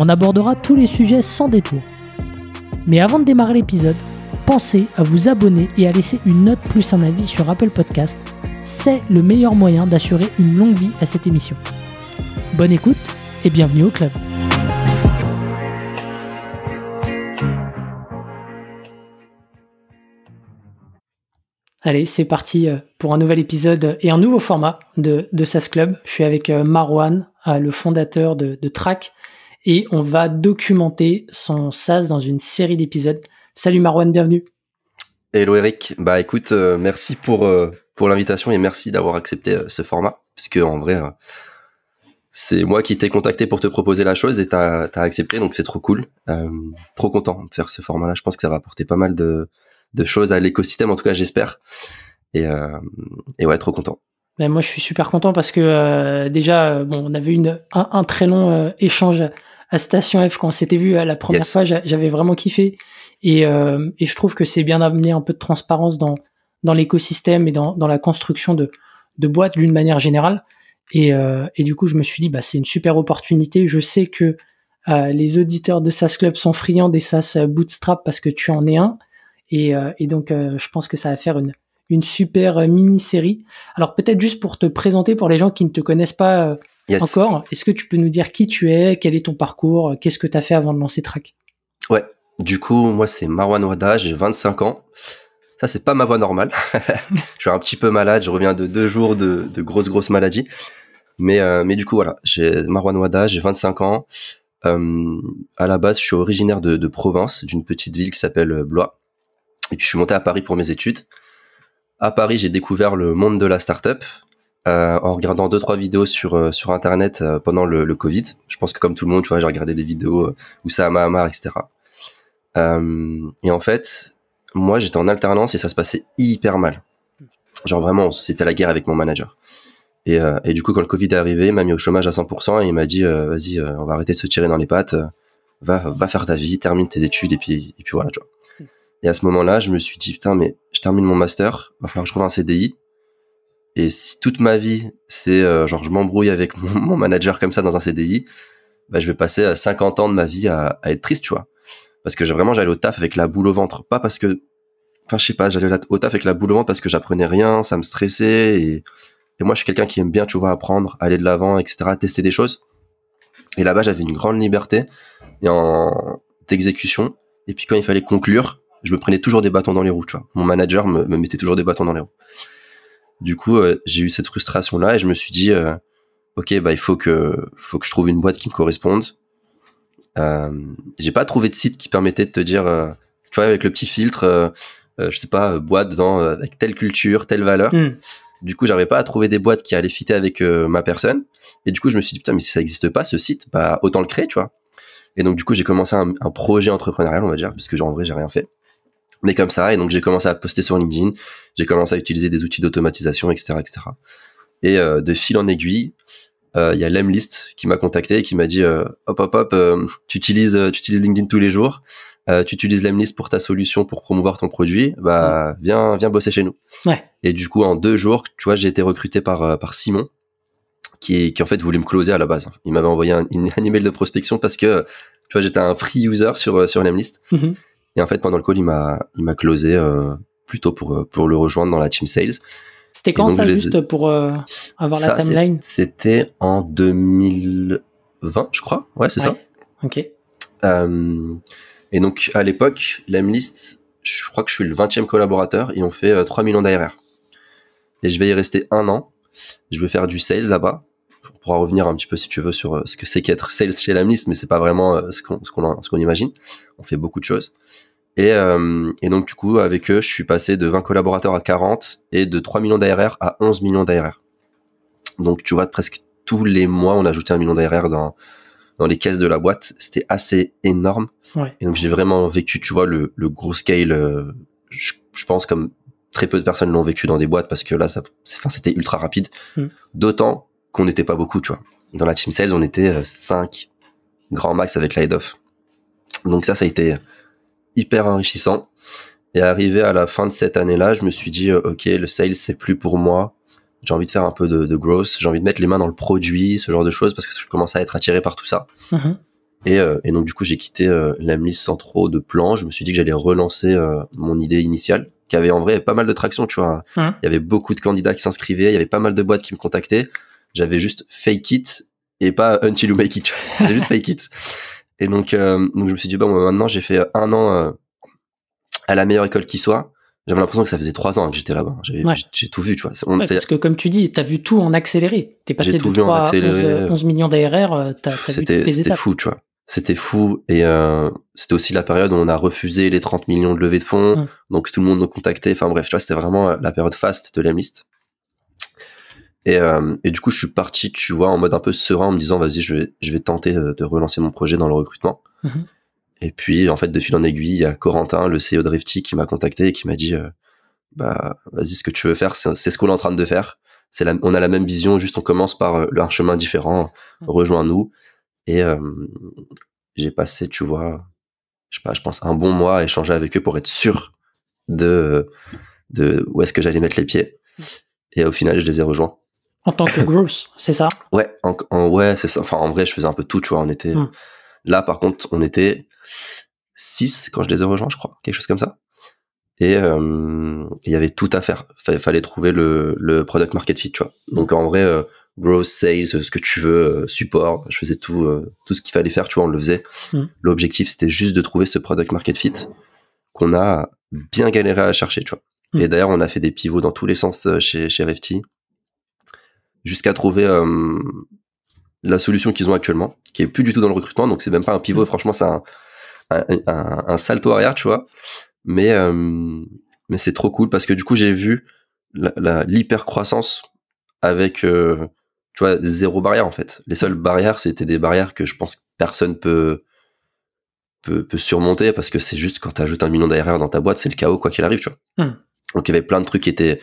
On abordera tous les sujets sans détour. Mais avant de démarrer l'épisode, pensez à vous abonner et à laisser une note plus un avis sur Apple Podcast. C'est le meilleur moyen d'assurer une longue vie à cette émission. Bonne écoute et bienvenue au club. Allez, c'est parti euh, pour un nouvel épisode et un nouveau format de, SAS Club. Je suis avec euh, Marwan, euh, le fondateur de Track, et on va documenter son SAS dans une série d'épisodes. Salut Marwan, bienvenue. Hello Eric, bah écoute, merci pour, pour l'invitation et merci d'avoir accepté ce format, puisque en vrai, c'est moi qui t'ai contacté pour te proposer la chose et t'as as accepté, donc c'est trop cool. Euh, trop content de faire ce format-là. Je pense que ça va apporter pas mal de, de choses à l'écosystème, en tout cas j'espère. Et, euh, et ouais, trop content. Ben moi, je suis super content parce que euh, déjà, euh, bon, on avait une, un, un très long euh, échange à Station F quand on s'était vu la première fois. J'avais vraiment kiffé et, et je trouve que c'est bien d'amener un peu de transparence dans, dans l'écosystème et dans, dans la construction de, de boîtes d'une manière générale. Et, euh, et, du coup, je me suis dit, bah, c'est une super opportunité. Je sais que euh, les auditeurs de SaaS Club sont friands des SaaS Bootstrap parce que tu en es un. Et, euh, et donc, je pense que ça va faire une, une super mini-série. Alors, peut-être juste pour te présenter, pour les gens qui ne te connaissent pas encore, est-ce que tu peux nous dire qui tu es, quel est ton parcours, qu'est-ce que tu as fait avant de lancer Track Ouais, du coup, moi, c'est Marwan Wada, j'ai 25 ans. Ça, c'est pas ma voix normale. je suis un petit peu malade, je reviens de deux jours de, de grosses, grosses maladies. Mais, euh, mais du coup, voilà, j'ai Marwan Wada, j'ai 25 ans. Euh, à la base, je suis originaire de, de Provence, d'une petite ville qui s'appelle euh, Blois. Et puis, je suis monté à Paris pour mes études. À Paris, j'ai découvert le monde de la startup euh, en regardant deux trois vidéos sur euh, sur internet pendant le, Covid. Je pense que comme tout le monde, tu vois, j'ai regardé des vidéos où ça m'a marre, etc. et en fait, moi, j'étais en alternance et ça se passait hyper mal. Genre vraiment, c'était la guerre avec mon manager. Et, euh, et, du coup, quand le Covid est arrivé, il m'a mis au chômage à 100% et il m'a dit, euh, vas-y, euh, on va arrêter de se tirer dans les pattes, va, va faire ta vie, termine tes études et puis, et puis voilà, tu vois. Et à ce moment-là, je me suis dit, putain, mais je termine mon master, va falloir que je trouve un CDI. Et si toute ma vie, c'est genre je m'embrouille avec mon, manager comme ça dans un CDI, bah, je vais passer 50 ans de ma vie à, à être triste, tu vois. Parce que vraiment, j'allais au taf avec la boule au ventre. Pas parce que, enfin, je sais pas, j'allais au taf avec la boule au ventre parce que j'apprenais rien, ça me stressait et, et moi, je suis quelqu'un qui aime bien, tu vois, apprendre, aller de l'avant, etc., tester des choses. Et là-bas, j'avais une grande liberté et en d'exécution. Et puis quand il fallait conclure, je me prenais toujours des bâtons dans les roues, tu vois. Mon manager me, me mettait toujours des bâtons dans les roues. Du coup, euh, j'ai eu cette frustration-là et je me suis dit, euh, ok, bah il faut que, faut que je trouve une boîte qui me corresponde. Euh, j'ai pas trouvé de site qui permettait de te dire, tu vois, avec le petit filtre, je sais pas, boîte dans avec telle culture, telle valeur. Mm. Du coup, j'arrivais pas à trouver des boîtes qui allaient fitter avec euh, ma personne. Et du coup, je me suis dit, putain, mais si ça n'existe pas, ce site, bah, autant le créer, tu vois. Et donc, du coup, j'ai commencé un, un, projet entrepreneurial, on va dire, parce que en vrai, j'ai rien fait. Mais comme ça, et donc j'ai commencé à poster sur LinkedIn, j'ai commencé à utiliser des outils d'automatisation, etc., etc. Et euh, de fil en aiguille, euh, il y a Lemlist qui m'a contacté et qui m'a dit, euh, hop, hop, hop, tu utilises, tu utilises LinkedIn tous les jours, tu utilises Lemlist pour ta solution pour promouvoir ton produit, bah viens viens bosser chez nous. Ouais. Et du coup en deux jours, tu vois, j'ai été recruté par par Simon qui qui en fait voulait me closer à la base. Il m'avait envoyé un, un, email de prospection parce que tu vois j'étais un free user sur sur Lemlist. Mm-hmm. Et en fait pendant le call il m'a il m'a closé euh, plutôt pour pour le rejoindre dans la team sales. C'était quand ça juste pour avoir la timeline? C'était en 2020, je crois. Ouais, c'est ouais. ça. Ok. Euh, et donc, à l'époque, l'Emlist, je crois que je suis le 20e collaborateur et on fait euh, 3 millions d'ARR. Et je vais y rester un an. Je vais faire du sales là-bas. On pourra revenir un petit peu, si tu veux, sur euh, ce que c'est qu'être sales chez l'Emlist, mais c'est pas vraiment euh, ce qu'on ce qu'on ce qu'on imagine. On fait beaucoup de choses. Et, euh, et donc, du coup, avec eux, je suis passé de 20 collaborateurs à 40 et de 3 millions d'ARR à 11 millions d'ARR. Donc, tu vois, presque tous les mois, on ajoutait un million d'ARR dans, dans les caisses de la boîte, c'était assez énorme. Ouais. Et donc j'ai vraiment vécu, tu vois, le, le gros scale. euh, je, je pense comme très peu de personnes l'ont vécu dans des boîtes parce que là, ça, c'était ultra rapide. Mm. D'autant qu'on n'était pas beaucoup, tu vois. Dans la team sales, on était 5 grand max avec off. Donc ça, ça a été hyper enrichissant. Et arrivé à la fin de cette année-là, je me suis dit, euh, ok, le sales, c'est plus pour moi. J'ai envie de faire un peu de, de growth. J'ai envie de mettre les mains dans le produit, ce genre de choses, parce que je commence à être attiré par tout ça. Mhm. Et, euh, et donc du coup, j'ai quitté euh, l'Amlis sans trop de plan. Je me suis dit que j'allais relancer euh, mon idée initiale, qui avait en vrai pas mal de traction, tu vois. Il y avait beaucoup de candidats qui s'inscrivaient, il y avait pas mal de boîtes qui me contactaient. J'avais juste fake it et pas until you make it. J'avais juste fake it. Et donc, euh, donc je me suis dit bon, maintenant j'ai fait un an euh, à la meilleure école qui soit. J'avais l'impression que ça faisait trois ans que j'étais là-bas. Ouais. J'ai tout vu, tu vois. On- Ouais, parce que comme tu dis, t'as vu tout en accéléré. T'es passé de tout vu en 3 à 11, accéléré. 11 millions d'ARR, euh, t'as vu toutes les c'était fou, tu vois. C'était fou et euh, c'était aussi la période où on a refusé les 30 millions de levée de fonds, Mm. donc tout le monde nous contactait. Enfin bref, tu vois, c'était vraiment euh, la période fast de l'Emlist. Et, euh, et du coup, je suis parti, tu vois, en mode un peu serein, en me disant, vas-y, je vais, je vais tenter euh, de relancer mon projet dans le recrutement. Mhm. Et puis, en fait, de fil en aiguille, il y a Corentin, le CEO de Rifty, qui m'a contacté et qui m'a dit, euh, bah, vas-y, ce que tu veux faire, c'est ce qu'on est en train de faire. C'est on a la même vision, juste on commence par un chemin différent. Mhm. Rejoins-nous. Et euh, j'ai passé, tu vois, je sais pas, je pense un bon mois à échanger avec eux pour être sûr de, de où est-ce que j'allais mettre les pieds. Et au final, je les ai rejoints. En tant que growth, c'est ça? Ouais, en, en- ouais, c'est ça. Enfin, en vrai, je faisais un peu tout, tu vois. On était Mm. là, par contre, on était 6 quand je les ai rejoints, je crois, quelque chose comme ça. Et euh, il y avait tout à faire. Fallait, fallait trouver le, le product market fit, tu vois. Donc en vrai, euh, growth, sales, ce que tu veux, euh, support, je faisais tout, tout ce qu'il fallait faire, tu vois, on le faisait. Mm. L'objectif, c'était juste de trouver ce product market fit qu'on a bien galéré à chercher, tu vois. Mm. Et d'ailleurs, on a fait des pivots dans tous les sens chez, chez Refty jusqu'à trouver euh, la solution qu'ils ont actuellement, qui est plus du tout dans le recrutement, donc c'est même pas un pivot, franchement, c'est un, un, un, un salto arrière, tu vois. Mais, euh, mais c'est trop cool parce que du coup, j'ai vu l'hyper croissance avec, euh, tu vois, zéro barrière en fait. Les seules barrières, c'était des barrières que je pense que personne peut, peut, peut surmonter parce que c'est juste quand tu ajoutes un million d'ARR dans ta boîte, c'est le chaos quoi qu'il arrive, tu vois. Hmm. Donc il y avait plein de trucs qui étaient,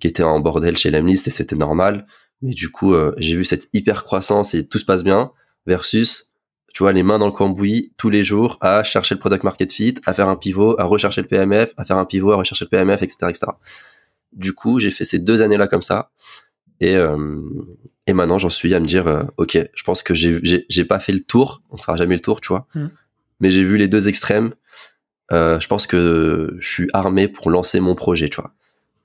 qui étaient en bordel chez l'Emlist et c'était normal. Mais du coup, euh, j'ai vu cette hyper croissance et tout se passe bien versus, tu vois, les mains dans le cambouis tous les jours à chercher le product market fit, à faire un pivot, à rechercher le PMF, à faire un pivot, à rechercher le PMF, etc., etc. Du coup, j'ai fait ces deux années-là comme ça. Et, euh, et maintenant, j'en suis à me dire, euh, ok, je pense que j'ai, pas fait le tour, on fera jamais le tour, tu vois. Mm. Mais j'ai vu les deux extrêmes. Je pense que je suis armé pour lancer mon projet, tu vois.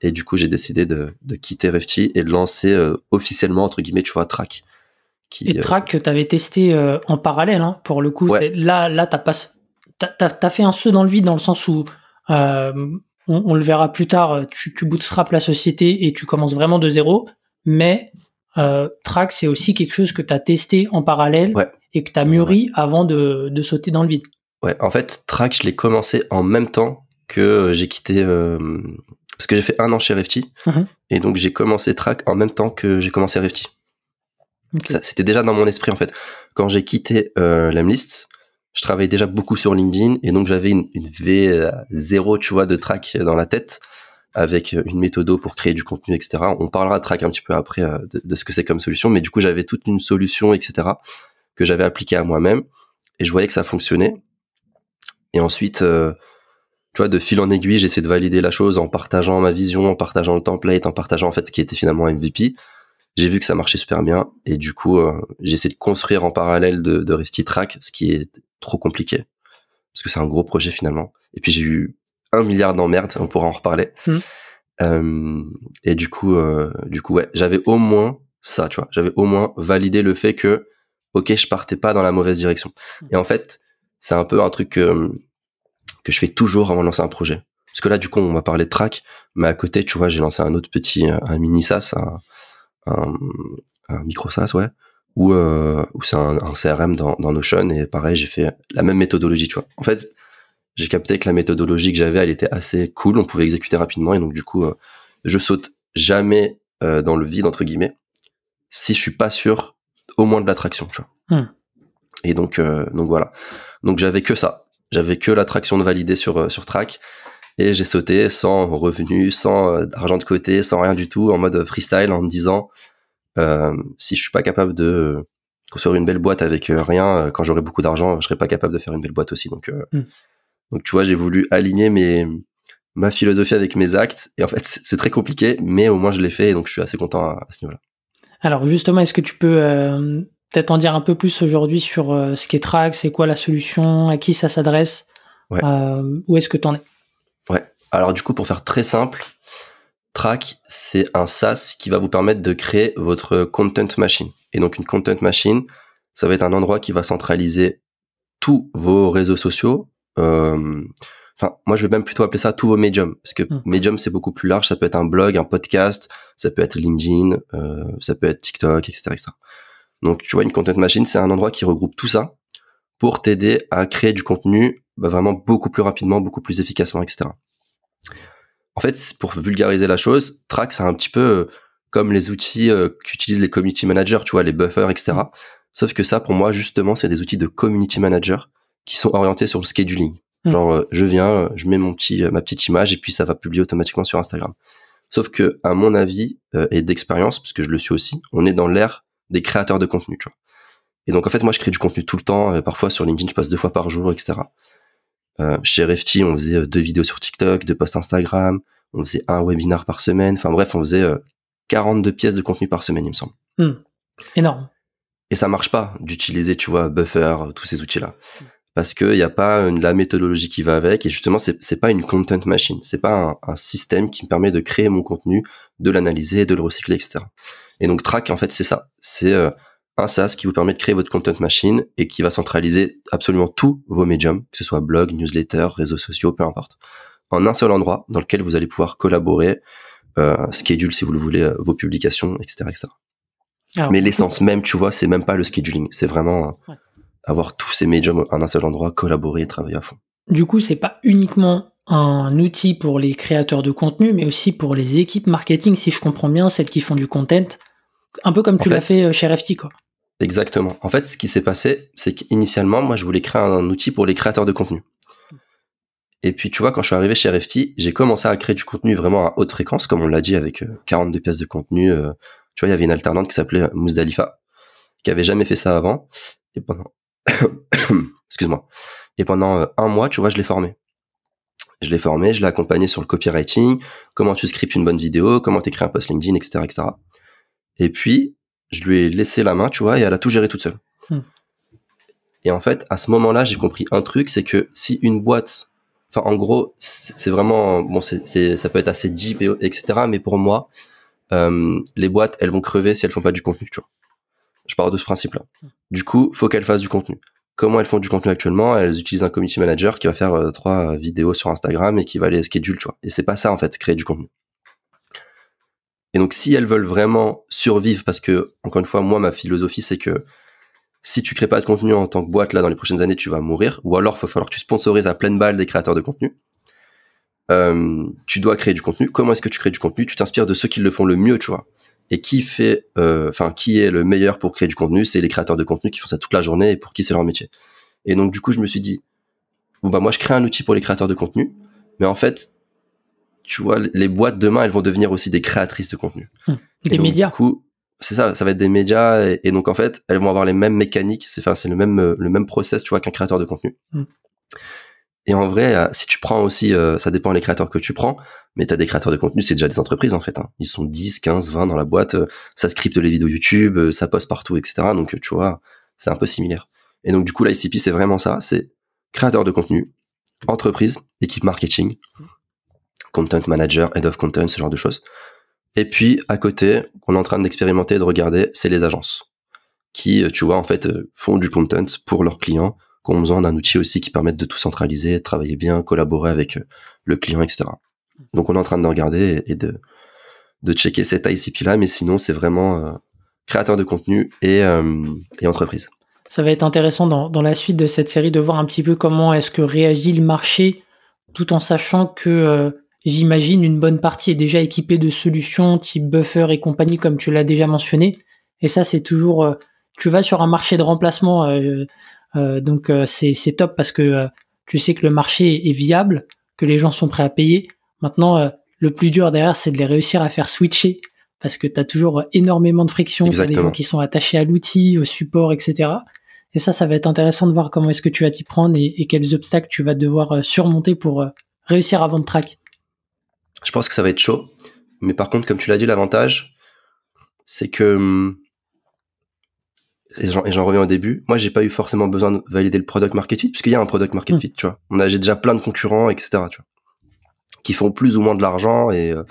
Et du coup, j'ai décidé de, de quitter Refty et de lancer euh, officiellement, entre guillemets, tu vois, Track. Qui, Et euh, Track que t'avais testé euh, en parallèle, hein, pour le coup. Ouais. Là, t'as- t'as fait un saut dans le vide dans le sens où euh, on, on le verra plus tard. Tu, tu la société et tu commences vraiment de zéro. Mais Track, c'est aussi quelque chose que t'as testé en parallèle Ouais. et que t'as mûri avant de, de sauter dans le vide. Ouais, en fait, Track, je l'ai commencé en même temps que j'ai quitté. euh, parce que j'ai fait un an chez Refty. Mhm. Et donc, j'ai commencé Track en même temps que j'ai commencé Refty. C'était déjà dans mon esprit, en fait. Quand j'ai quitté euh, l'Emlist, je travaillais déjà beaucoup sur LinkedIn. Et donc, j'avais une, une V0, tu vois, de Track dans la tête avec une méthode pour créer du contenu, etc. On parlera de Track un petit peu après euh, de, de ce que c'est comme solution. Mais du coup, j'avais toute une solution, etc. que j'avais appliquée à moi-même. Et je voyais que ça fonctionnait. Et ensuite, euh, tu vois, de fil en aiguille, j'essaie de valider la chose en partageant ma vision, en partageant le template, en partageant en fait ce qui était finalement MVP. J'ai vu que ça marchait super bien et du coup, euh, j'ai essayé de construire en parallèle de, de Refty Track, ce qui est trop compliqué parce que c'est un gros projet finalement. Et puis j'ai eu un milliard d'emmerdes, on pourra en reparler. Mm. Euh, et du coup, euh, du coup, ouais, j'avais au moins ça, tu vois, j'avais au moins validé le fait que, ok, je partais pas dans la mauvaise direction. Et en fait, c'est un peu un truc que, que je fais toujours avant de lancer un projet. Parce que là, du coup, on va parler de track, mais à côté, tu vois, j'ai lancé un autre petit, un mini SaaS, un, un, un micro SaaS, ouais, où, euh, où c'est un, un CRM dans, dans Notion, et pareil, j'ai fait la même méthodologie, tu vois. En fait, j'ai capté que la méthodologie que j'avais, elle était assez cool, on pouvait exécuter rapidement, et donc du coup, euh, je saute jamais euh, dans le vide, entre guillemets, si je suis pas sûr au moins de l'attraction, tu vois. Hmm. Et donc, donc voilà. Donc j'avais que ça. J'avais que l'attraction de valider sur, sur track. Et j'ai sauté sans revenu, sans argent de côté, sans rien du tout, en mode freestyle, en me disant, si je suis pas capable de construire une belle boîte avec rien, quand j'aurai beaucoup d'argent, je serai pas capable de faire une belle boîte aussi. Donc, hmm. donc tu vois, j'ai voulu aligner mes, ma philosophie avec mes actes. Et en fait, c'est très compliqué, mais au moins je l'ai fait, et donc je suis assez content à, ce niveau-là. Alors justement, est-ce que tu peux euh, peut-être en dire un peu plus aujourd'hui sur euh, ce qu'est Track, c'est quoi la solution, à qui ça s'adresse, euh, où est-ce que tu en es? Ouais. Alors du coup, pour faire très simple, Track, c'est un SaaS qui va vous permettre de créer votre content machine. Et donc une content machine, ça va être un endroit qui va centraliser tous vos réseaux sociaux, euh, enfin moi je vais même plutôt appeler ça tous vos médiums parce que hmm. médium c'est beaucoup plus large ça peut être un blog un podcast ça peut être LinkedIn ça peut être TikTok etc etc donc tu vois une content machine c'est un endroit qui regroupe tout ça pour t'aider à créer du contenu bah, vraiment beaucoup plus rapidement beaucoup plus efficacement etc en fait pour vulgariser la chose Track c'est un petit peu euh, comme les outils euh, qu'utilisent les community managers tu vois les buffers etc hmm. sauf que ça pour moi justement c'est des outils de community manager qui sont orientés sur le scheduling Hmm. Genre, euh, je viens, je mets mon petit, ma petite image et puis ça va publier automatiquement sur Instagram. Sauf que, à mon avis et d'expérience, parce que je le suis aussi, on est dans l'ère des créateurs de contenu, tu vois. Et donc, en fait, moi, je crée du contenu tout le temps. parfois, sur LinkedIn, je passe deux fois par jour, etc. chez Refty, on faisait deux vidéos sur TikTok, deux posts Instagram, on faisait un webinar par semaine. Enfin bref, on faisait 42 pièces de contenu par semaine, il me semble. Hmm. Énorme. Et ça marche pas d'utiliser, tu vois, Buffer, tous ces outils-là. Hmm parce qu'il n'y a pas une, la méthodologie qui va avec et justement c'est c'est pas une content machine c'est pas un, système qui me permet de créer mon contenu de l'analyser de le recycler etc et donc Track en fait c'est ça. C'est euh, un SaaS qui vous permet de créer votre content machine et qui va centraliser absolument tous vos médiums que ce soit blog newsletter réseaux sociaux peu importe en un seul endroit dans lequel vous allez pouvoir collaborer euh, schedule si vous le voulez euh, vos publications etc etc mais l'essence même tu vois c'est même pas le scheduling. C'est vraiment avoir tous ces médiums en un seul endroit, collaborer et travailler à fond. Du coup, c'est pas uniquement un outil pour les créateurs de contenu, mais aussi pour les équipes marketing, si je comprends bien, celles qui font du content, un peu comme tu l'as fait euh, chez Refty, quoi. Exactement. En fait, ce qui s'est passé, c'est qu'initialement, moi, je voulais créer un, outil pour les créateurs de contenu. Et puis, tu vois, quand je suis arrivé chez Refty, j'ai commencé à créer du contenu vraiment à haute fréquence, comme on l'a dit, avec 42 euh, pièces de contenu. Euh, tu vois, il y avait une alternante qui s'appelait Mousdalifa, qui avait jamais fait ça avant. Et pendant, excuse-moi. Et pendant un mois, tu vois, je l'ai formé. Je l'ai formé, je l'ai accompagné sur le copywriting, comment tu scriptes une bonne vidéo, comment t'écris un post LinkedIn, etc., etc. Et puis, je lui ai laissé la main, tu vois, et elle a tout géré toute seule. Hmm. Et en fait, à ce moment-là, j'ai compris un truc, c'est que si une boîte, enfin, en gros, c'est vraiment, bon, c'est, ça peut être assez deep, et, etc. Mais pour moi, euh, les boîtes, elles vont crever si elles font pas du contenu, tu vois. Je pars de ce principe-là. Du coup, faut qu'elles fassent du contenu. Comment elles font du contenu actuellement? Elles utilisent un community manager qui va faire euh, trois vidéos sur Instagram et qui va les schedule, tu vois. Et c'est pas ça en fait, créer du contenu. Et donc, si elles veulent vraiment survivre, parce que encore une fois, moi, ma philosophie, c'est que si tu crées pas de contenu en tant que boîte là dans les prochaines années, tu vas mourir. Ou alors, il va falloir que tu sponsorises à pleine balle des créateurs de contenu. Euh, tu dois créer du contenu. Comment est-ce que tu crées du contenu? Tu t'inspires de ceux qui le font le mieux, tu vois. Et qui fait, euh, enfin, qui est le meilleur pour créer du contenu? C'est les créateurs de contenu qui font ça toute la journée et pour qui c'est leur métier. Et donc, du coup, je me suis dit, bon, bah, moi, je crée un outil pour les créateurs de contenu, mais en fait, tu vois, les boîtes demain, elles vont devenir aussi des créatrices de contenu. Hum, des médias. Du coup, c'est ça, ça va être des médias, et, donc, en fait, elles vont avoir les mêmes mécaniques, c'est, enfin, c'est le même, le même process, tu vois, qu'un créateur de contenu. Hum. Et en vrai, euh, si tu prends aussi, euh, ça dépend des créateurs que tu prends, mais tu as des créateurs de contenu, c'est déjà des entreprises en fait. Hein. Ils sont 10, 15, 20 dans la boîte, euh, ça scripte les vidéos YouTube, ça poste partout, etc. Donc tu vois, c'est un peu similaire. Et donc du coup, l'ICP, c'est vraiment ça, c'est créateur de contenu, entreprise, équipe marketing, content manager, head of content, ce genre de choses. Et puis à côté, qu'on est en train d'expérimenter et de regarder, c'est les agences qui, tu vois, en fait, font du content pour leurs clients qui ont besoin d'un outil aussi qui permette de tout centraliser, travailler bien, collaborer avec euh, le client, etc. Donc on est en train de regarder et de, de checker cet ICP là, mais sinon c'est vraiment euh, créateur de contenu et, euh, et, entreprise. Ça va être intéressant dans, dans, la suite de cette série de voir un petit peu comment est-ce que réagit le marché, tout en sachant que j'imagine une bonne partie est déjà équipée de solutions type buffer et compagnie comme tu l'as déjà mentionné. Et ça c'est toujours tu vas sur un marché de remplacement, donc c'est c'est top parce que tu sais que le marché est viable, que les gens sont prêts à payer. Maintenant, le plus dur derrière, c'est de les réussir à faire switcher parce que tu as toujours énormément de friction, les gens qui sont attachés à l'outil, au support, etc. Et ça, ça va être intéressant de voir comment est-ce que tu vas t'y prendre et, quels obstacles tu vas devoir euh, surmonter pour euh, réussir à vendre track. Je pense que ça va être chaud. Mais par contre, comme tu l'as dit, l'avantage, c'est que hum, et j'en reviens au début, moi j'ai pas eu forcément besoin de valider le product market fit puisqu'il y a un product market mmh. fit, tu vois. On a j'ai déjà plein de concurrents, etc. Tu vois, qui font plus ou moins de l'argent et euh,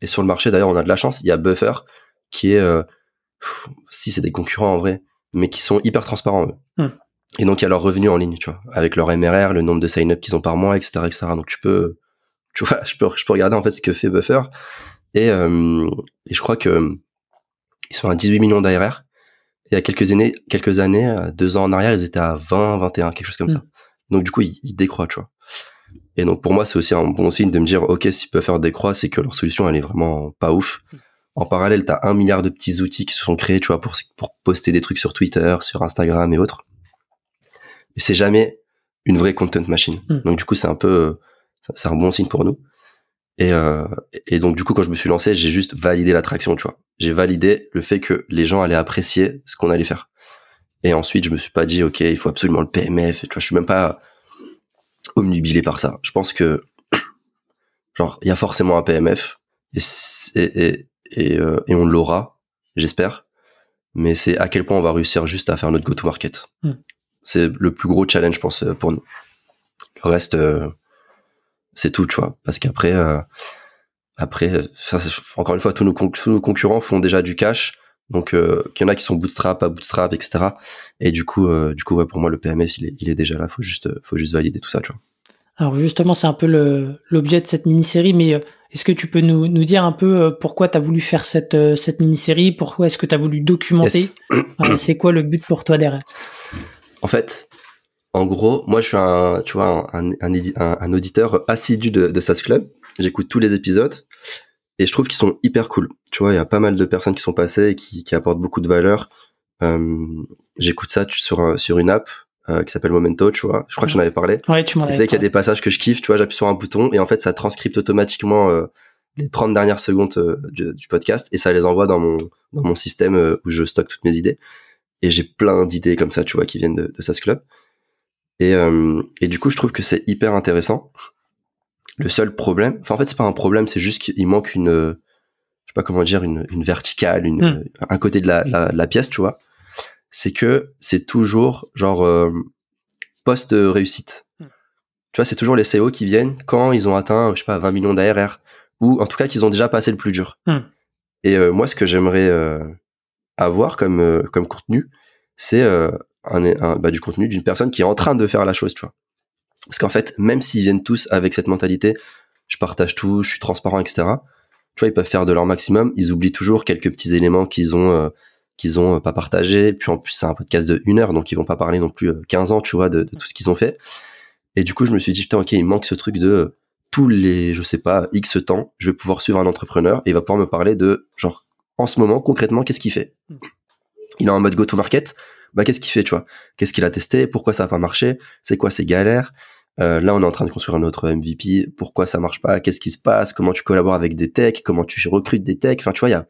et sur le marché, d'ailleurs, on a de la chance. Il y a Buffer, qui est, euh, si c'est des concurrents en vrai, mais qui sont hyper transparents, eux. Hmm. Et donc, il y a leur revenu en ligne, tu vois, avec leur MRR, le nombre de sign-up qu'ils ont par mois, etc., etc. Donc, tu peux, tu vois, je peux, je peux regarder, en fait, ce que fait Buffer. Et, euh, et je crois que ils sont à 18 millions d'ARR. Et il y a quelques années, quelques années, euh, deux ans en arrière, ils étaient à 20, 21, quelque chose comme ça. Hmm. Donc, du coup, ils, ils décroît, tu vois. Et donc pour moi, c'est aussi un bon signe de me dire, ok, s'ils peuvent faire des croix, c'est que leur solution, elle est vraiment pas ouf. En parallèle, tu as un milliard de petits outils qui se sont créés, tu vois, pour, pour poster des trucs sur Twitter, sur Instagram et autres. Mais c'est jamais une vraie content machine. Hmm. Donc du coup, c'est un peu, c'est un bon signe pour nous. Et, euh, et donc du coup, quand je me suis lancé, j'ai juste validé l'attraction, tu vois. J'ai validé le fait que les gens allaient apprécier ce qu'on allait faire. Et ensuite, je me suis pas dit, ok, il faut absolument le PMF. Tu vois, je suis même pas omnubilé par ça. Je pense que genre il y a forcément un PMF et et et, euh, et, on l'aura, j'espère. Mais c'est à quel point on va réussir juste à faire notre go-to-market. Hmm. C'est le plus gros challenge, je pense, pour nous. Le reste, euh, c'est tout, tu vois. Parce qu'après, euh, après, encore une fois, tous nos, concurrents font déjà du cash. Donc, euh, qu'il y en a qui sont bootstrap, pas bootstrap, etc. Et du coup, du coup, ouais, pour moi, le PMF, il est, il est déjà là. Faut juste, faut juste valider tout ça, tu vois. Alors justement, c'est un peu l'objet de cette mini-série, mais euh, est-ce que tu peux nous, nous dire un peu euh, pourquoi tu as voulu faire cette, euh, cette mini-série? Pourquoi est-ce que tu as voulu documenter? C'est quoi le but pour toi derrière? En fait, en gros, moi je suis un, tu vois, un, un, un, auditeur assidu de, de SAS Club. J'écoute tous les épisodes et je trouve qu'ils sont hyper cool. Tu vois, il y a pas mal de personnes qui sont passées et qui, qui apportent beaucoup de valeur. Euh, J'écoute ça sur, sur une app euh, qui s'appelle Momento, tu vois. Je crois que j'en avais parlé. Ouais, tu m'en Dès qu'il y a des passages que je kiffe, tu vois, j'appuie sur un bouton et en fait, ça transcripte automatiquement euh, les 30 dernières secondes du, du, podcast et ça les envoie dans mon, dans mon système où je stocke toutes mes idées. Et j'ai plein d'idées comme ça, tu vois, qui viennent de, de SAS Club. Et, et du coup, je trouve que c'est hyper intéressant. Le seul problème, enfin en fait, c'est pas un problème, c'est juste qu'il manque une, je sais pas comment dire, une, une verticale, une, hmm. un côté de la, la, la pièce, tu vois c'est que c'est toujours genre euh, post réussite. Hmm. Tu vois, c'est toujours les CEO qui viennent quand ils ont atteint, je sais pas, 20 millions d'ARR ou en tout cas qu'ils ont déjà passé le plus dur. Hmm. Et euh, moi, ce que j'aimerais euh, avoir comme euh, comme contenu, c'est un, un, bah, du contenu d'une personne qui est en train de faire la chose, tu vois. Parce qu'en fait, même s'ils viennent tous avec cette mentalité, je partage tout, je suis transparent, etc. Tu vois, ils peuvent faire de leur maximum. Ils oublient toujours quelques petits éléments qu'ils ont qu'ils ont euh, pas partagé. Puis en plus, c'est un podcast de une heure, donc ils vont pas parler non plus 15 euh, ans, tu vois, de, tout ce qu'ils ont fait. Et du coup, je me suis dit, putain, ok, il manque ce truc de euh, tous les, je sais pas, X temps, je vais pouvoir suivre un entrepreneur et il va pouvoir me parler de, genre, en ce moment, concrètement, qu'est-ce qu'il fait? Hmm. Il est en mode go-to-market, bah qu'est-ce qu'il fait, tu vois? Qu'est-ce qu'il a testé? Pourquoi ça a pas marché? C'est quoi ses galères? Là, on est en train de construire notre MVP. Pourquoi ça marche pas? Qu'est-ce qui se passe? Comment tu collabores avec des techs? Comment tu recrutes des techs? Enfin, tu vois, il y a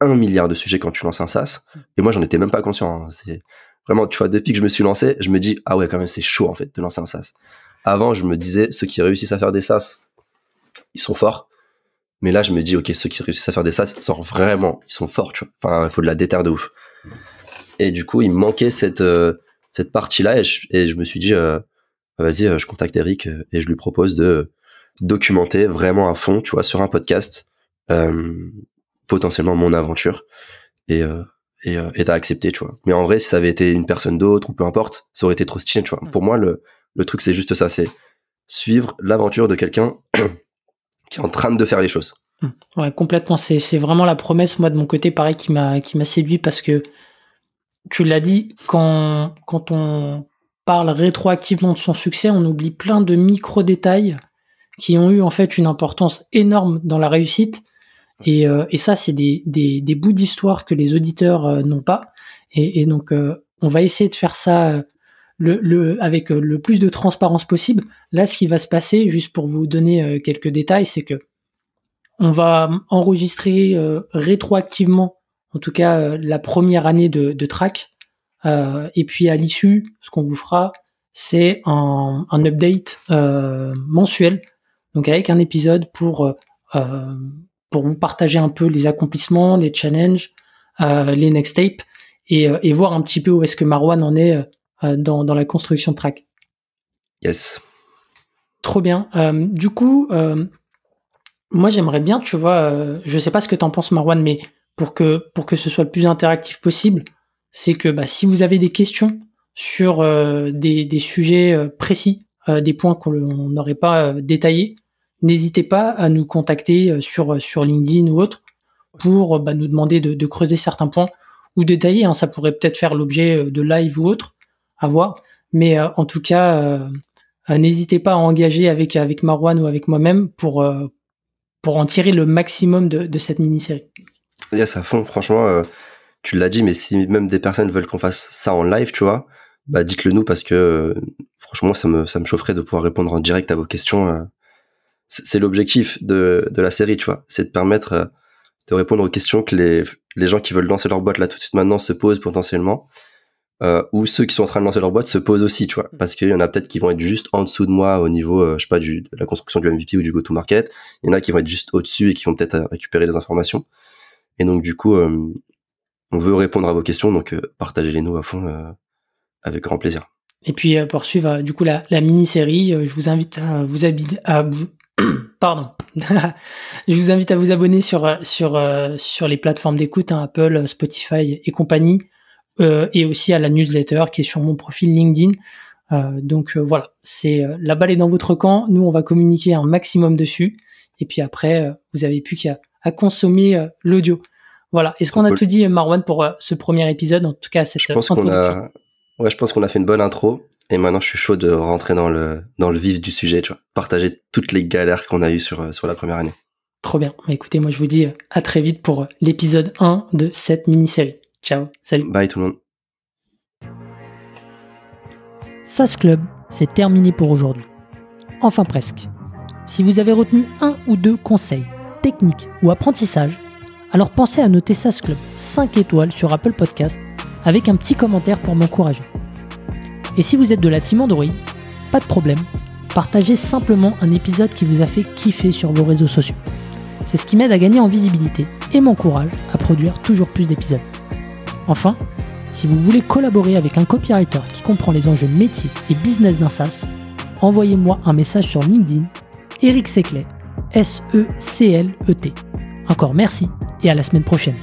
un milliard de sujets quand tu lances un SaaS. Et moi, j'en étais même pas conscient. Hein. C'est vraiment, tu vois, depuis que je me suis lancé, je me dis, ah ouais, quand même, c'est chaud, en fait, de lancer un SaaS. Avant, je me disais, ceux qui réussissent à faire des SaaS, ils sont forts. Mais là, je me dis, ok, ceux qui réussissent à faire des SaaS, sont vraiment, ils sont forts, tu vois. Enfin, il faut de la déterre de ouf. Et du coup, il me manquait cette, euh, cette partie-là et je, me suis dit, euh, vas-y, euh, je contacte Eric et je lui propose de documenter vraiment à fond, tu vois, sur un podcast, potentiellement mon aventure. Et et euh, t'as accepté tu vois. Mais en vrai si ça avait été une personne d'autre ou peu importe ça aurait été trop stylé tu vois. Pour moi le le truc c'est juste ça c'est suivre l'aventure de quelqu'un qui est en train de faire les choses. Mmh. ouais complètement. C'est vraiment la promesse moi de mon côté pareil qui m'a qui m'a séduit parce que tu l'as dit quand quand on parle rétroactivement de son succès on oublie plein de micro détails qui ont eu en fait une importance énorme dans la réussite et, euh, et ça, c'est des, des, des, bouts d'histoire que les auditeurs euh, n'ont pas. Et, donc, on va essayer de faire ça le, avec le plus de transparence possible. Là, ce qui va se passer, juste pour vous donner quelques détails, c'est que on va enregistrer rétroactivement, en tout cas, la première année de, de track. et puis à l'issue, ce qu'on vous fera, c'est un, un, update mensuel, donc avec un épisode pour pour vous partager un peu les accomplissements, les challenges, euh, les next tapes et, euh, et, voir un petit peu où est-ce que Marwan en est euh, dans, dans, la construction de track. Yes. Trop bien. du coup, moi j'aimerais bien, tu vois, je sais pas ce que t'en penses Marwan, mais pour que pour que ce soit le plus interactif possible, c'est que bah, si vous avez des questions sur des, des, sujets précis, des points qu'on n'aurait pas détaillés, n'hésitez pas à nous contacter euh, sur, euh, sur LinkedIn ou autre pour euh, bah, nous demander de, creuser certains points ou détailler. Hein, ça pourrait peut-être faire l'objet de live ou autre, à voir. Mais en tout cas, n'hésitez pas à engager avec, avec Marwan ou avec moi-même pour, pour en tirer le maximum de, cette mini-série. Yes, à fond, franchement, tu l'as dit, mais si même des personnes veulent qu'on fasse ça en live, tu vois, bah dites-le nous parce que franchement, ça me, ça me chaufferait de pouvoir répondre en direct à vos questions c'est l'objectif de, de la série, tu vois. C'est de permettre euh, de répondre aux questions que les, les gens qui veulent lancer leur boîte là tout de suite maintenant se posent potentiellement. Euh, ou ceux qui sont en train de lancer leur boîte se posent aussi, tu vois. Mm. Parce qu'il y en a peut-être qui vont être juste en dessous de moi au niveau, euh, je sais pas, du, de la construction du MVP ou du go-to-market. Il y en a qui vont être juste au-dessus et qui vont peut-être récupérer les informations. Et donc, du coup, on veut répondre à vos questions, donc partagez-les nous à fond avec grand plaisir. Et puis, pour suivre, du coup, la, mini-série, je vous invite à vous, à vous, abonner sur, euh, les plateformes d'écoute, hein, Apple, Spotify et compagnie, euh, et aussi à la newsletter qui est sur mon profil LinkedIn. Euh, donc voilà, c'est la balle est dans votre camp. Nous, on va communiquer un maximum dessus. Et puis après, vous avez plus qu'à à consommer l'audio. Voilà. Est-ce qu'on a tout dit, Marwan, pour ce premier épisode En tout cas, cette je pense qu'on a... Ouais, je pense qu'on a fait une bonne intro. Et maintenant, je suis chaud de rentrer dans le, dans le vif du sujet, tu vois. Partager toutes les galères qu'on a eues sur, euh, sur la première année. Trop bien. Bah, écoutez, moi, je vous dis euh, à très vite pour euh, l'épisode 1 de cette mini-série. Ciao. Salut. Bye tout le monde. SAS Club, c'est terminé pour aujourd'hui. Enfin presque. Si vous avez retenu un ou deux conseils, techniques ou apprentissages, alors pensez à noter SAS Club 5 étoiles sur Apple Podcast avec un petit commentaire pour m'encourager. Et si vous êtes de la team Android, pas de problème, partagez simplement un épisode qui vous a fait kiffer sur vos réseaux sociaux. C'est ce qui m'aide à gagner en visibilité et m'encourage à produire toujours plus d'épisodes. Enfin, si vous voulez collaborer avec un copywriter qui comprend les enjeux métiers et business d'un SaaS, envoyez-moi un message sur LinkedIn, Eric Seclet, S-E-C-L-E-T. Encore merci et à la semaine prochaine.